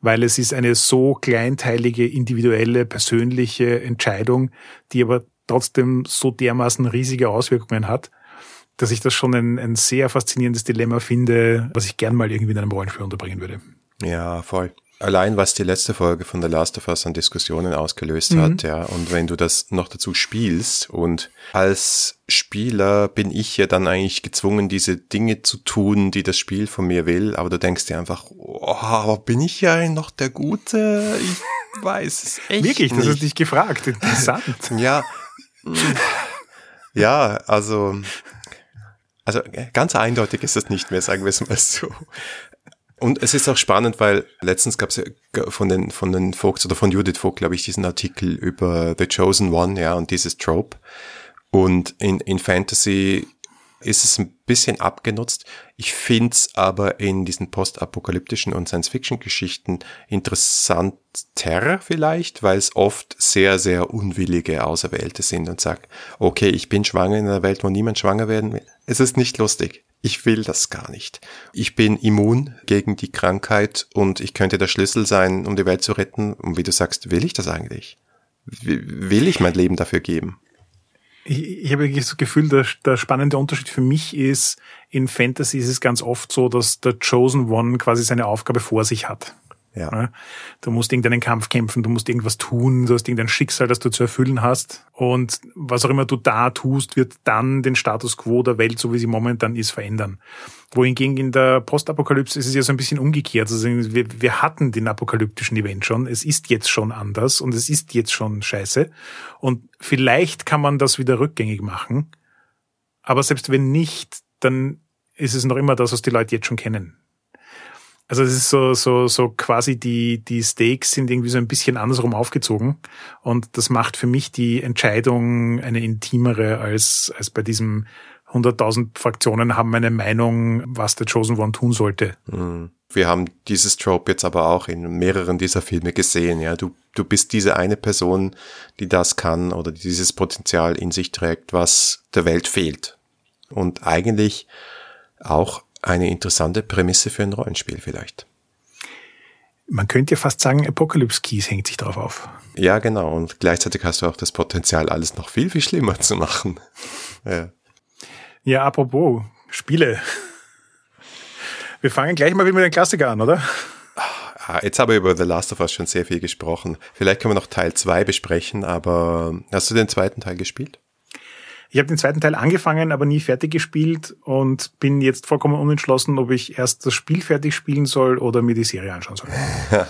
weil es ist eine so kleinteilige, individuelle, persönliche Entscheidung, die aber trotzdem so dermaßen riesige Auswirkungen hat, dass ich das schon ein, ein sehr faszinierendes Dilemma finde, was ich gern mal irgendwie in einem Rollenspiel unterbringen würde. Ja, voll. Allein was die letzte Folge von The Last of Us an Diskussionen ausgelöst mhm. hat, ja, und wenn du das noch dazu spielst und als Spieler bin ich ja dann eigentlich gezwungen, diese Dinge zu tun, die das Spiel von mir will, aber du denkst dir einfach, oh, bin ich ja noch der Gute? Ich weiß es echt Wirklich, nicht. das hast dich gefragt, interessant. ja, ja, also, also ganz eindeutig ist das nicht mehr, sagen wir es mal so. Und es ist auch spannend, weil letztens gab es ja von den, von den Folks oder von Judith Vogt, glaube ich, diesen Artikel über The Chosen One, ja, und dieses Trope. Und in, in Fantasy ist es ein bisschen abgenutzt. Ich finde es aber in diesen postapokalyptischen und Science-Fiction-Geschichten interessanter vielleicht, weil es oft sehr, sehr unwillige Auserwählte sind und sagt, okay, ich bin schwanger in einer Welt, wo niemand schwanger werden will. Es ist nicht lustig. Ich will das gar nicht. Ich bin immun gegen die Krankheit und ich könnte der Schlüssel sein, um die Welt zu retten. Und wie du sagst, will ich das eigentlich? Will ich mein Leben dafür geben? Ich, ich habe das Gefühl, der, der spannende Unterschied für mich ist, in Fantasy ist es ganz oft so, dass der Chosen One quasi seine Aufgabe vor sich hat. Ja. Du musst irgendeinen Kampf kämpfen, du musst irgendwas tun, du hast irgendein Schicksal, das du zu erfüllen hast. Und was auch immer du da tust, wird dann den Status quo der Welt, so wie sie momentan ist, verändern. Wohingegen in der Postapokalypse ist es ja so ein bisschen umgekehrt. Also wir, wir hatten den apokalyptischen Event schon. Es ist jetzt schon anders und es ist jetzt schon scheiße. Und vielleicht kann man das wieder rückgängig machen. Aber selbst wenn nicht, dann ist es noch immer das, was die Leute jetzt schon kennen. Also es ist so, so, so quasi die, die Stakes sind irgendwie so ein bisschen andersrum aufgezogen. Und das macht für mich die Entscheidung eine intimere als, als bei diesem 100.000 Fraktionen haben eine Meinung, was der Chosen One tun sollte. Hm. Wir haben dieses Trope jetzt aber auch in mehreren dieser Filme gesehen. Ja, du, du bist diese eine Person, die das kann oder dieses Potenzial in sich trägt, was der Welt fehlt. Und eigentlich auch eine interessante Prämisse für ein Rollenspiel vielleicht. Man könnte ja fast sagen, Apocalypse Keys hängt sich drauf auf. Ja, genau. Und gleichzeitig hast du auch das Potenzial, alles noch viel, viel schlimmer zu machen. Ja, ja apropos Spiele. Wir fangen gleich mal wieder mit den Klassiker an, oder? Ah, jetzt haben wir über The Last of Us schon sehr viel gesprochen. Vielleicht können wir noch Teil 2 besprechen, aber hast du den zweiten Teil gespielt? Ich habe den zweiten Teil angefangen, aber nie fertig gespielt und bin jetzt vollkommen unentschlossen, ob ich erst das Spiel fertig spielen soll oder mir die Serie anschauen soll.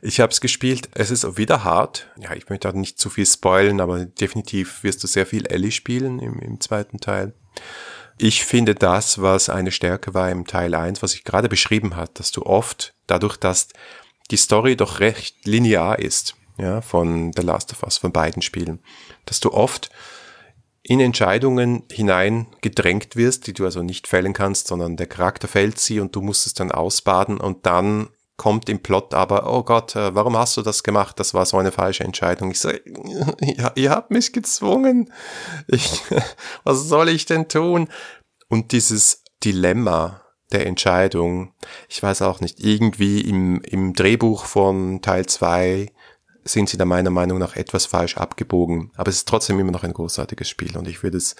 ich habe es gespielt. Es ist wieder hart. Ja, ich möchte auch nicht zu viel spoilen, aber definitiv wirst du sehr viel Ellie spielen im, im zweiten Teil. Ich finde das, was eine Stärke war im Teil 1, was ich gerade beschrieben hat, dass du oft, dadurch, dass die Story doch recht linear ist, ja, von The Last of Us, von beiden Spielen, dass du oft in Entscheidungen hinein gedrängt wirst, die du also nicht fällen kannst, sondern der Charakter fällt sie und du musst es dann ausbaden und dann kommt im Plot aber, oh Gott, äh, warum hast du das gemacht? Das war so eine falsche Entscheidung. Ich sage, ja, ihr habt mich gezwungen. Ich, was soll ich denn tun? Und dieses Dilemma der Entscheidung, ich weiß auch nicht, irgendwie im, im Drehbuch von Teil zwei sind sie da meiner Meinung nach etwas falsch abgebogen. Aber es ist trotzdem immer noch ein großartiges Spiel und ich würde es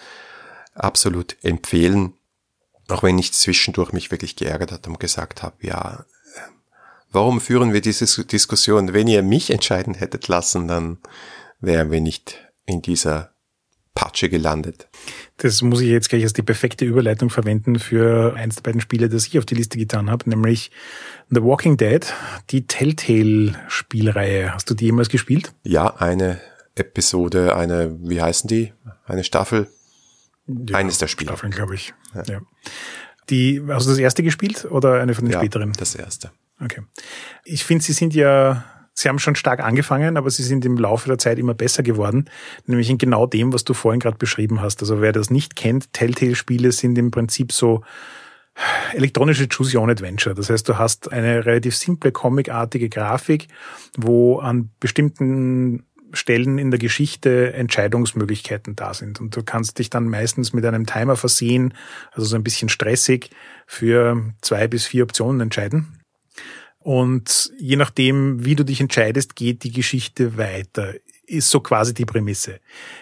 absolut empfehlen, auch wenn ich zwischendurch mich wirklich geärgert hat und gesagt habe, ja, warum führen wir diese Diskussion? Wenn ihr mich entscheiden hättet lassen, dann wären wir nicht in dieser Patsche gelandet. Das muss ich jetzt gleich als die perfekte Überleitung verwenden für eins der beiden Spiele, das ich auf die Liste getan habe, nämlich The Walking Dead, die Telltale-Spielreihe. Hast du die jemals gespielt? Ja, eine Episode, eine, wie heißen die? Eine Staffel? Ja, Eines der Spiele. Staffeln, glaube ich. Ja. ja. Die, hast du das erste gespielt oder eine von den ja, späteren? Das erste. Okay. Ich finde, sie sind ja Sie haben schon stark angefangen, aber sie sind im Laufe der Zeit immer besser geworden, nämlich in genau dem, was du vorhin gerade beschrieben hast. Also wer das nicht kennt, Telltale-Spiele sind im Prinzip so elektronische Choose-Your-Own-Adventure. Das heißt, du hast eine relativ simple, comicartige Grafik, wo an bestimmten Stellen in der Geschichte Entscheidungsmöglichkeiten da sind. Und du kannst dich dann meistens mit einem Timer versehen, also so ein bisschen stressig, für zwei bis vier Optionen entscheiden. Und je nachdem, wie du dich entscheidest, geht die Geschichte weiter. Ist so quasi die Prämisse.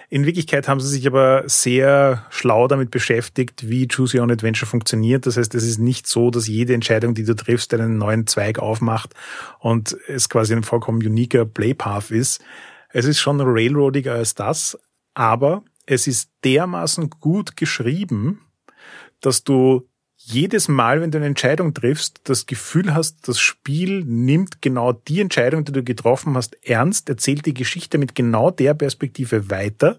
In Wirklichkeit haben sie sich aber sehr schlau damit beschäftigt, wie Choose Your Own Adventure funktioniert. Das heißt, es ist nicht so, dass jede Entscheidung, die du triffst, einen neuen Zweig aufmacht und es quasi ein vollkommen uniker Playpath ist. Es ist schon railroadiger als das, aber es ist dermaßen gut geschrieben, dass du jedes Mal, wenn du eine Entscheidung triffst, das Gefühl hast, das Spiel nimmt genau die Entscheidung, die du getroffen hast, ernst, erzählt die Geschichte mit genau der Perspektive weiter.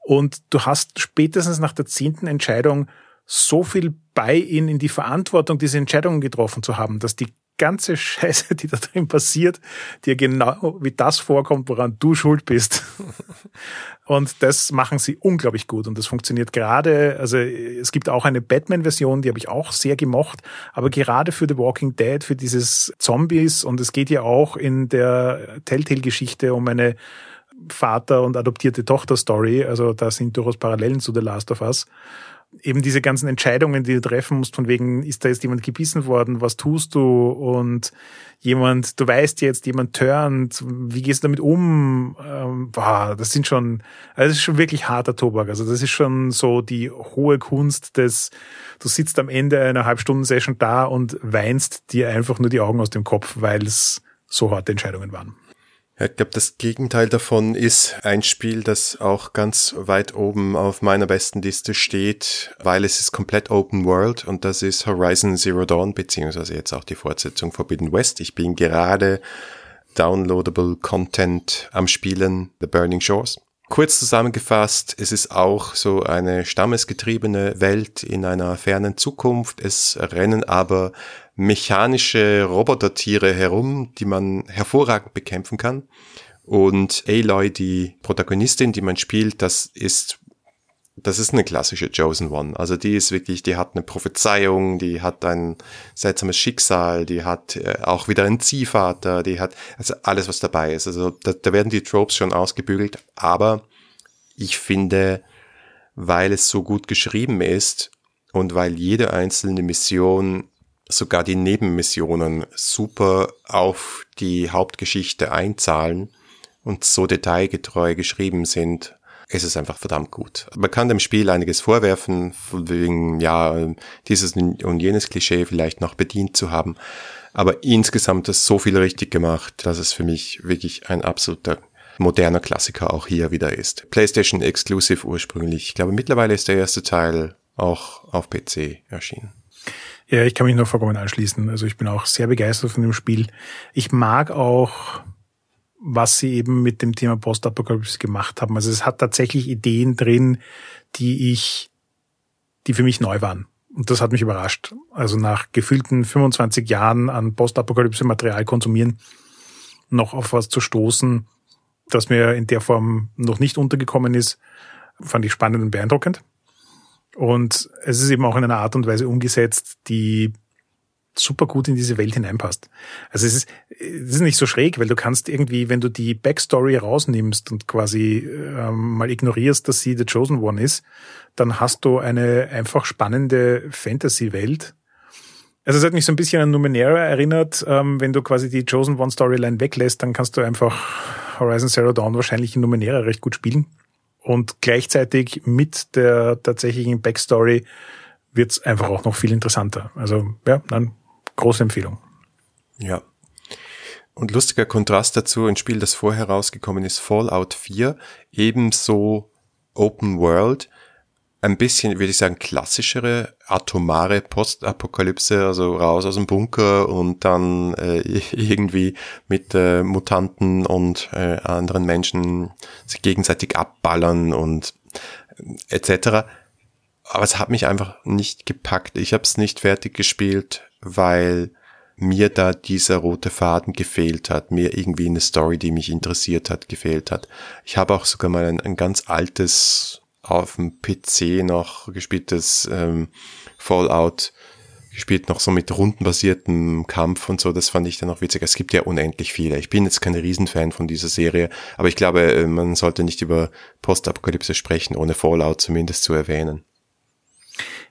Und du hast spätestens nach der zehnten Entscheidung so viel Buy-in in die Verantwortung, diese Entscheidungen getroffen zu haben, dass die ganze Scheiße, die da drin passiert, dir genau wie das vorkommt, woran du schuld bist. Und das machen sie unglaublich gut. Und das funktioniert gerade, also es gibt auch eine Batman-Version, die habe ich auch sehr gemocht, aber gerade für The Walking Dead, für dieses Zombies und es geht ja auch in der Telltale-Geschichte um eine Vater- und adoptierte Tochter-Story, also da sind durchaus Parallelen zu The Last of Us eben diese ganzen Entscheidungen, die du treffen musst, von wegen, ist da jetzt jemand gebissen worden, was tust du? Und jemand, du weißt jetzt, jemand turnt, wie gehst du damit um? Ähm, boah, das sind schon, also das ist schon wirklich harter Tobak. Also das ist schon so die hohe Kunst des, du sitzt am Ende einer Halbstunden-Session da und weinst dir einfach nur die Augen aus dem Kopf, weil es so harte Entscheidungen waren. Ja, ich glaube, das Gegenteil davon ist ein Spiel, das auch ganz weit oben auf meiner besten Liste steht, weil es ist komplett Open World und das ist Horizon Zero Dawn, beziehungsweise jetzt auch die Fortsetzung Forbidden West. Ich bin gerade downloadable Content am Spielen The Burning Shores. Kurz zusammengefasst, es ist auch so eine stammesgetriebene Welt in einer fernen Zukunft. Es rennen aber mechanische Robotertiere herum, die man hervorragend bekämpfen kann. Und Aloy, die Protagonistin, die man spielt, das ist das ist eine klassische Chosen One. Also die ist wirklich, die hat eine Prophezeiung, die hat ein seltsames Schicksal, die hat äh, auch wieder einen Ziehvater, die hat also alles, was dabei ist. Also da, da werden die Tropes schon ausgebügelt, aber ich finde, weil es so gut geschrieben ist und weil jede einzelne Mission, sogar die Nebenmissionen super auf die Hauptgeschichte einzahlen und so detailgetreu geschrieben sind, es ist einfach verdammt gut. Man kann dem Spiel einiges vorwerfen, wegen, ja, dieses und jenes Klischee vielleicht noch bedient zu haben. Aber insgesamt ist so viel richtig gemacht, dass es für mich wirklich ein absoluter moderner Klassiker auch hier wieder ist. PlayStation Exclusive ursprünglich. Ich glaube, mittlerweile ist der erste Teil auch auf PC erschienen. Ja, ich kann mich nur vollkommen anschließen. Also ich bin auch sehr begeistert von dem Spiel. Ich mag auch was sie eben mit dem Thema Postapokalypse gemacht haben. Also es hat tatsächlich Ideen drin, die ich, die für mich neu waren. Und das hat mich überrascht. Also nach gefühlten 25 Jahren an Postapokalypse-Material konsumieren, noch auf was zu stoßen, das mir in der Form noch nicht untergekommen ist, fand ich spannend und beeindruckend. Und es ist eben auch in einer Art und Weise umgesetzt, die super gut in diese Welt hineinpasst. Also es ist, es ist nicht so schräg, weil du kannst irgendwie, wenn du die Backstory rausnimmst und quasi ähm, mal ignorierst, dass sie The Chosen One ist, dann hast du eine einfach spannende Fantasy-Welt. Also es hat mich so ein bisschen an Numenera erinnert. Ähm, wenn du quasi die Chosen One Storyline weglässt, dann kannst du einfach Horizon Zero Dawn wahrscheinlich in Numenera recht gut spielen. Und gleichzeitig mit der tatsächlichen Backstory wird's einfach auch noch viel interessanter. Also ja, dann große Empfehlung. Ja. Und lustiger Kontrast dazu, ein Spiel, das vorher rausgekommen ist, Fallout 4, ebenso Open World, ein bisschen, würde ich sagen, klassischere, atomare Postapokalypse, also raus aus dem Bunker und dann äh, irgendwie mit äh, Mutanten und äh, anderen Menschen sich gegenseitig abballern und äh, etc. Aber es hat mich einfach nicht gepackt. Ich habe es nicht fertig gespielt, weil mir da dieser rote Faden gefehlt hat, mir irgendwie eine Story, die mich interessiert hat, gefehlt hat. Ich habe auch sogar mal ein, ein ganz altes auf dem PC noch gespieltes ähm, Fallout gespielt, noch so mit rundenbasiertem Kampf und so, das fand ich dann auch witzig. Es gibt ja unendlich viele. Ich bin jetzt kein Riesenfan von dieser Serie, aber ich glaube, äh, man sollte nicht über Postapokalypse sprechen, ohne Fallout zumindest zu erwähnen.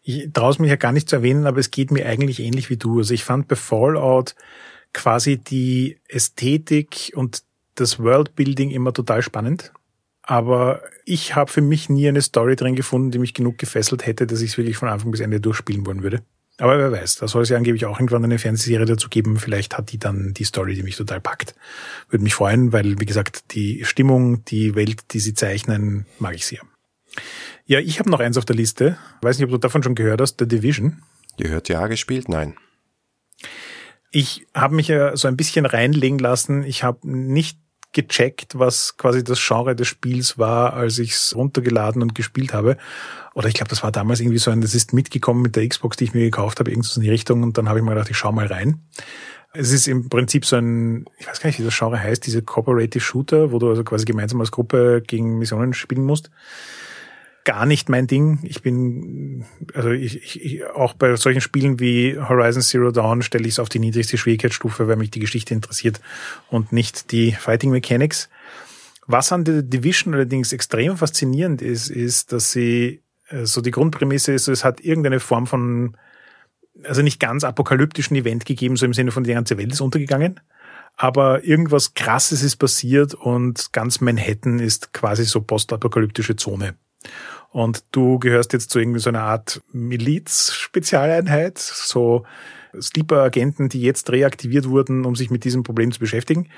Ich traue es mich ja gar nicht zu erwähnen, aber es geht mir eigentlich ähnlich wie du. Also ich fand bei Fallout quasi die Ästhetik und das Worldbuilding immer total spannend. Aber ich habe für mich nie eine Story drin gefunden, die mich genug gefesselt hätte, dass ich es wirklich von Anfang bis Ende durchspielen wollen würde. Aber wer weiß, da soll es ja angeblich auch irgendwann eine Fernsehserie dazu geben. Vielleicht hat die dann die Story, die mich total packt. Würde mich freuen, weil, wie gesagt, die Stimmung, die Welt, die sie zeichnen, mag ich sehr. Ja, ich habe noch eins auf der Liste. Weiß nicht, ob du davon schon gehört hast, The Division. Gehört ja gespielt? Nein. Ich habe mich ja so ein bisschen reinlegen lassen. Ich habe nicht gecheckt, was quasi das Genre des Spiels war, als ich es runtergeladen und gespielt habe. Oder ich glaube, das war damals irgendwie so ein, das ist mitgekommen mit der Xbox, die ich mir gekauft habe, irgendwas in die Richtung. Und dann habe ich mir gedacht, ich schau mal rein. Es ist im Prinzip so ein, ich weiß gar nicht, wie das Genre heißt, diese Cooperative Shooter, wo du also quasi gemeinsam als Gruppe gegen Missionen spielen musst gar nicht mein Ding. Ich bin, also ich, ich, auch bei solchen Spielen wie Horizon Zero Dawn stelle ich es auf die niedrigste Schwierigkeitsstufe, weil mich die Geschichte interessiert und nicht die Fighting Mechanics. Was an der Division allerdings extrem faszinierend ist, ist, dass sie, äh, so die Grundprämisse ist, es hat irgendeine Form von, also nicht ganz apokalyptischen Event gegeben, so im Sinne von die ganze Welt ist untergegangen, aber irgendwas Krasses ist passiert und ganz Manhattan ist quasi so postapokalyptische Zone. Und du gehörst jetzt zu irgendwie so einer Art Miliz-Spezialeinheit, so Sleeper-Agenten, die jetzt reaktiviert wurden, um sich mit diesem Problem zu beschäftigen.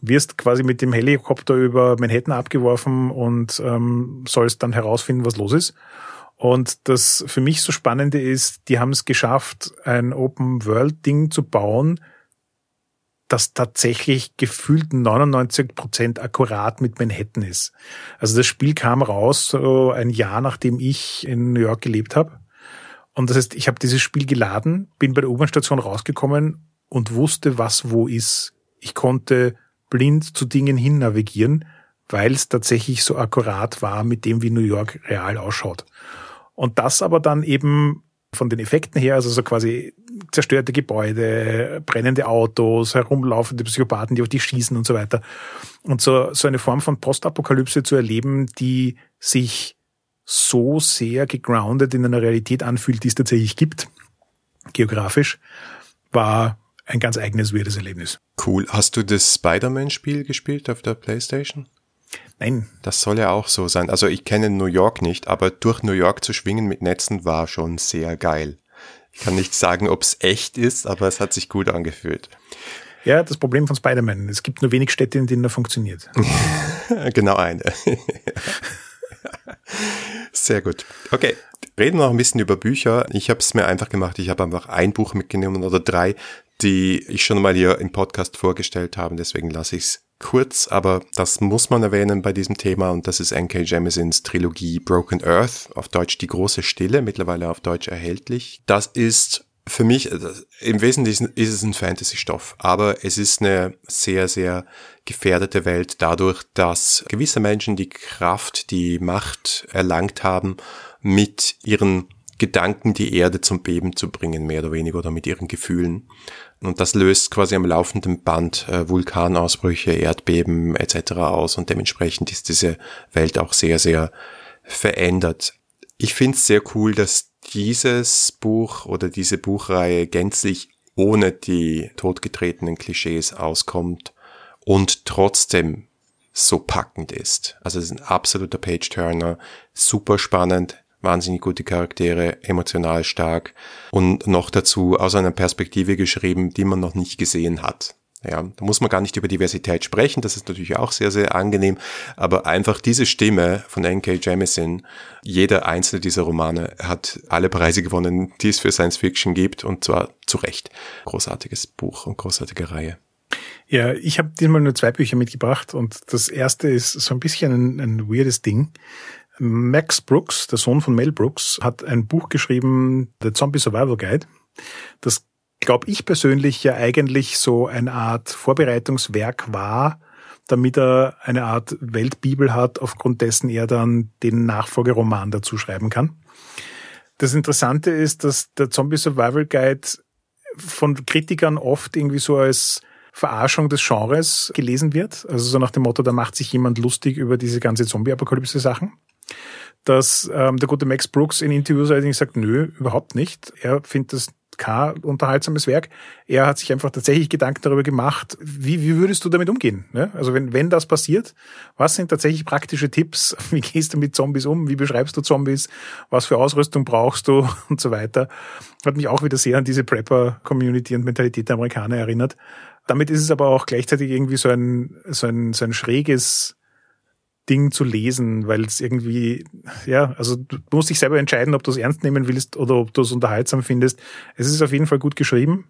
Wirst quasi mit dem Helikopter über Manhattan abgeworfen und ähm, sollst dann herausfinden, was los ist. Und das für mich so Spannende ist, die haben es geschafft, ein Open-World-Ding zu bauen, das tatsächlich gefühlt 99 Prozent akkurat mit Manhattan ist. Also das Spiel kam raus so ein Jahr, nachdem ich in New York gelebt habe. Und das heißt, ich habe dieses Spiel geladen, bin bei der U-Bahn-Station rausgekommen und wusste, was wo ist. Ich konnte blind zu Dingen hin navigieren, weil es tatsächlich so akkurat war mit dem, wie New York real ausschaut. Und das aber dann eben von den Effekten her, also so quasi zerstörte Gebäude, brennende Autos, herumlaufende Psychopathen, die auf dich schießen und so weiter. Und so, so eine Form von Postapokalypse zu erleben, die sich so sehr gegroundet in einer Realität anfühlt, die es tatsächlich gibt, geografisch, war ein ganz eigenes, weirdes Erlebnis. Cool. Hast du das Spider-Man-Spiel gespielt auf der Playstation? Nein. Das soll ja auch so sein. Also ich kenne New York nicht, aber durch New York zu schwingen mit Netzen war schon sehr geil. Ich kann nicht sagen, ob es echt ist, aber es hat sich gut angefühlt. Ja, das Problem von Spider-Man. Es gibt nur wenig Städte, in denen er funktioniert. genau eine. Sehr gut. Okay, reden wir noch ein bisschen über Bücher. Ich habe es mir einfach gemacht. Ich habe einfach ein Buch mitgenommen oder drei, die ich schon mal hier im Podcast vorgestellt habe. Deswegen lasse ich es kurz, aber das muss man erwähnen bei diesem Thema und das ist N.K. Jemisons Trilogie Broken Earth, auf Deutsch Die große Stille, mittlerweile auf Deutsch erhältlich. Das ist für mich, im Wesentlichen ist es ein Fantasy-Stoff, aber es ist eine sehr, sehr gefährdete Welt dadurch, dass gewisse Menschen die Kraft, die Macht erlangt haben, mit ihren Gedanken die Erde zum Beben zu bringen, mehr oder weniger, oder mit ihren Gefühlen. Und das löst quasi am laufenden Band äh, Vulkanausbrüche, Erdbeben etc. aus und dementsprechend ist diese Welt auch sehr, sehr verändert. Ich finde es sehr cool, dass dieses Buch oder diese Buchreihe gänzlich ohne die totgetretenen Klischees auskommt und trotzdem so packend ist. Also es ist ein absoluter Page-Turner, super spannend, wahnsinnig gute Charaktere, emotional stark und noch dazu aus einer Perspektive geschrieben, die man noch nicht gesehen hat. Ja, da muss man gar nicht über Diversität sprechen, das ist natürlich auch sehr, sehr angenehm, aber einfach diese Stimme von N.K. Jemisin, jeder einzelne dieser Romane hat alle Preise gewonnen, die es für Science Fiction gibt und zwar zu Recht. Großartiges Buch und großartige Reihe. Ja, ich habe diesmal nur zwei Bücher mitgebracht und das erste ist so ein bisschen ein, ein weirdes Ding. Max Brooks, der Sohn von Mel Brooks, hat ein Buch geschrieben, The Zombie Survival Guide. Das glaube ich persönlich ja eigentlich so eine Art Vorbereitungswerk war, damit er eine Art Weltbibel hat, aufgrund dessen er dann den Nachfolgeroman dazu schreiben kann. Das Interessante ist, dass der Zombie Survival Guide von Kritikern oft irgendwie so als Verarschung des Genres gelesen wird. Also so nach dem Motto, da macht sich jemand lustig über diese ganze Zombie-Apokalypse-Sachen dass ähm, der gute Max Brooks in Interviews allerdings sagt, nö, überhaupt nicht. Er findet das kein unterhaltsames Werk. Er hat sich einfach tatsächlich Gedanken darüber gemacht, wie, wie würdest du damit umgehen? Ne? Also wenn, wenn das passiert, was sind tatsächlich praktische Tipps? Wie gehst du mit Zombies um? Wie beschreibst du Zombies? Was für Ausrüstung brauchst du? Und so weiter. Hat mich auch wieder sehr an diese Prepper-Community und Mentalität der Amerikaner erinnert. Damit ist es aber auch gleichzeitig irgendwie so ein, so ein, so ein schräges Ding zu lesen, weil es irgendwie, ja, also du musst dich selber entscheiden, ob du es ernst nehmen willst oder ob du es unterhaltsam findest. Es ist auf jeden Fall gut geschrieben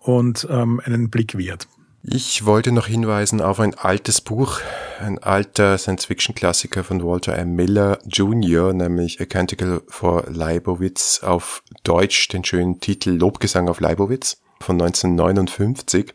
und ähm, einen Blick wert. Ich wollte noch hinweisen auf ein altes Buch, ein alter Science-Fiction-Klassiker von Walter M. Miller Jr., nämlich A Canticle for Leibowitz, auf Deutsch den schönen Titel Lobgesang auf Leibowitz von 1959.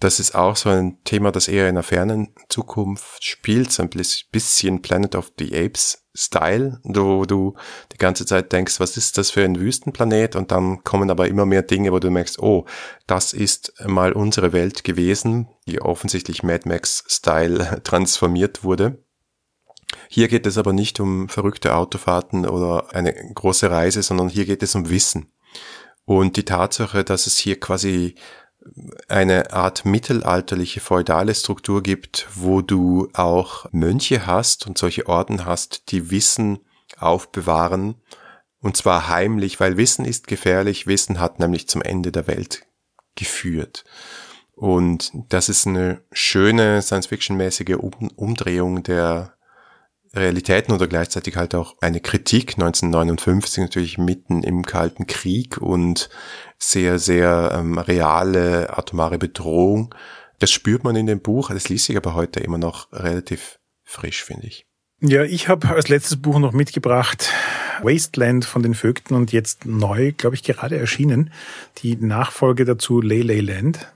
Das ist auch so ein Thema, das eher in der fernen Zukunft spielt, so ein bisschen Planet of the Apes Style, wo du die ganze Zeit denkst, was ist das für ein Wüstenplanet? Und dann kommen aber immer mehr Dinge, wo du merkst, oh, das ist mal unsere Welt gewesen, die offensichtlich Mad Max Style transformiert wurde. Hier geht es aber nicht um verrückte Autofahrten oder eine große Reise, sondern hier geht es um Wissen. Und die Tatsache, dass es hier quasi eine Art mittelalterliche feudale Struktur gibt, wo du auch Mönche hast und solche Orden hast, die Wissen aufbewahren, und zwar heimlich, weil Wissen ist gefährlich, Wissen hat nämlich zum Ende der Welt geführt. Und das ist eine schöne Science-Fiction-mäßige Umdrehung der Realitäten oder gleichzeitig halt auch eine Kritik 1959 natürlich mitten im Kalten Krieg und sehr, sehr ähm, reale atomare Bedrohung. Das spürt man in dem Buch, das liest sich aber heute immer noch relativ frisch, finde ich. Ja, ich habe als letztes Buch noch mitgebracht Wasteland von den Vögten und jetzt neu, glaube ich, gerade erschienen, die Nachfolge dazu Lele Land.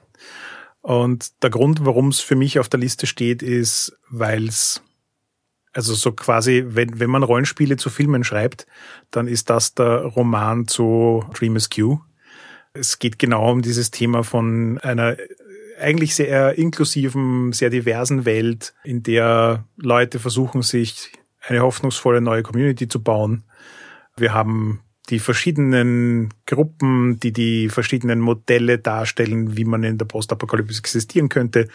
Und der Grund, warum es für mich auf der Liste steht, ist, weil es also so quasi, wenn, wenn man Rollenspiele zu Filmen schreibt, dann ist das der Roman zu Dream Askew. Es geht genau um dieses Thema von einer eigentlich sehr inklusiven, sehr diversen Welt, in der Leute versuchen, sich eine hoffnungsvolle neue Community zu bauen. Wir haben die verschiedenen Gruppen, die die verschiedenen Modelle darstellen, wie man in der Postapokalypse existieren könnte.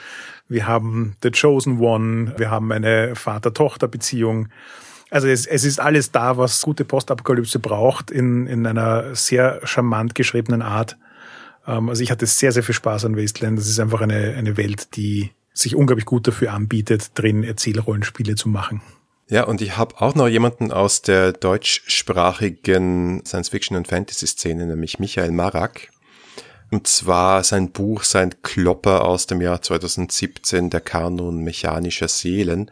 Wir haben The Chosen One, wir haben eine Vater-Tochter-Beziehung. Also es, es ist alles da, was gute Postapokalypse braucht, in, in einer sehr charmant geschriebenen Art. Ähm, also ich hatte sehr, sehr viel Spaß an Wasteland. Das ist einfach eine, eine Welt, die sich unglaublich gut dafür anbietet, drin Erzählrollenspiele zu machen. Ja, und ich habe auch noch jemanden aus der deutschsprachigen Science-Fiction- und Fantasy-Szene, nämlich Michael Marak. Und zwar sein Buch, sein Klopper aus dem Jahr 2017, der Kanon mechanischer Seelen,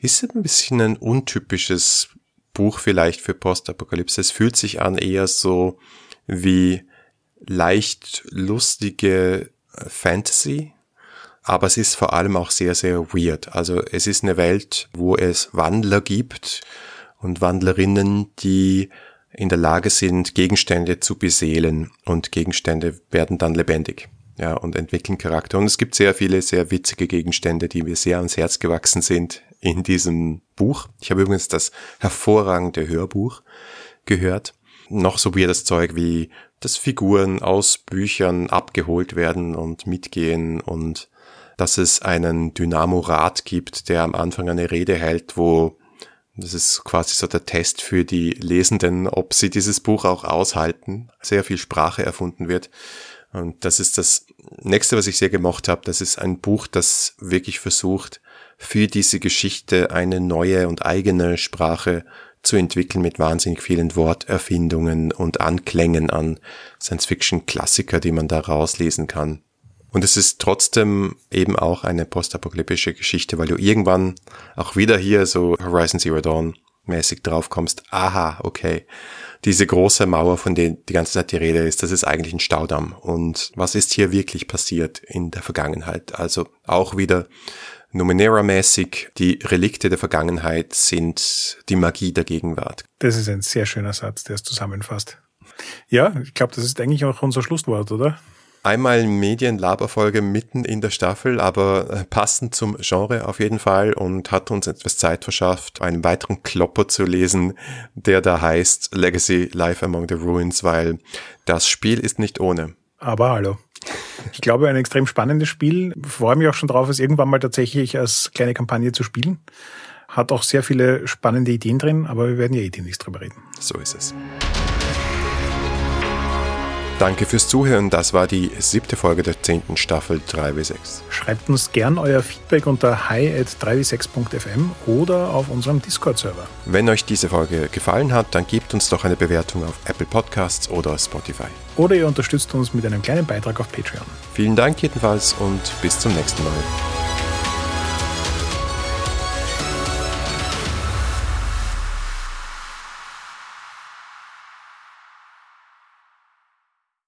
ist ein bisschen ein untypisches Buch vielleicht für Postapokalypse. Es fühlt sich an eher so wie leicht lustige Fantasy, aber es ist vor allem auch sehr, sehr weird. Also es ist eine Welt, wo es Wandler gibt und Wandlerinnen, die in der Lage sind, Gegenstände zu beseelen und Gegenstände werden dann lebendig. Ja, und entwickeln Charakter. Und es gibt sehr viele sehr witzige Gegenstände, die mir sehr ans Herz gewachsen sind in diesem Buch. Ich habe übrigens das hervorragende Hörbuch gehört. Noch so weirdes Zeug wie, dass Figuren aus Büchern abgeholt werden und mitgehen und dass es einen Dynamo-Rat gibt, der am Anfang eine Rede hält, wo das ist quasi so der Test für die Lesenden, ob sie dieses Buch auch aushalten. Sehr viel Sprache erfunden wird. Und das ist das nächste, was ich sehr gemocht habe. Das ist ein Buch, das wirklich versucht, für diese Geschichte eine neue und eigene Sprache zu entwickeln mit wahnsinnig vielen Worterfindungen und Anklängen an Science-Fiction-Klassiker, die man da rauslesen kann. Und es ist trotzdem eben auch eine postapokalyptische Geschichte, weil du irgendwann auch wieder hier so Horizon Zero Dawn mäßig drauf kommst. Aha, okay. Diese große Mauer, von der die ganze Zeit die Rede ist, das ist eigentlich ein Staudamm. Und was ist hier wirklich passiert in der Vergangenheit? Also auch wieder Numenera-mäßig, die Relikte der Vergangenheit sind die Magie der Gegenwart. Das ist ein sehr schöner Satz, der es zusammenfasst. Ja, ich glaube, das ist eigentlich auch unser Schlusswort, oder? Einmal Medienlaberfolge mitten in der Staffel, aber äh, passend zum Genre auf jeden Fall und hat uns etwas Zeit verschafft, einen weiteren Klopper zu lesen, der da heißt Legacy Life Among the Ruins, weil das Spiel ist nicht ohne. Aber hallo. Ich glaube, ein extrem spannendes Spiel. Freue mich auch schon drauf, es irgendwann mal tatsächlich als kleine Kampagne zu spielen. Hat auch sehr viele spannende Ideen drin, aber wir werden ja eh demnächst drüber reden. So ist es. Danke fürs Zuhören. Das war die siebte Folge der zehnten Staffel 3W6. Schreibt uns gern euer Feedback unter hi at 3w6.fm oder auf unserem Discord-Server. Wenn euch diese Folge gefallen hat, dann gebt uns doch eine Bewertung auf Apple Podcasts oder Spotify. Oder ihr unterstützt uns mit einem kleinen Beitrag auf Patreon. Vielen Dank jedenfalls und bis zum nächsten Mal.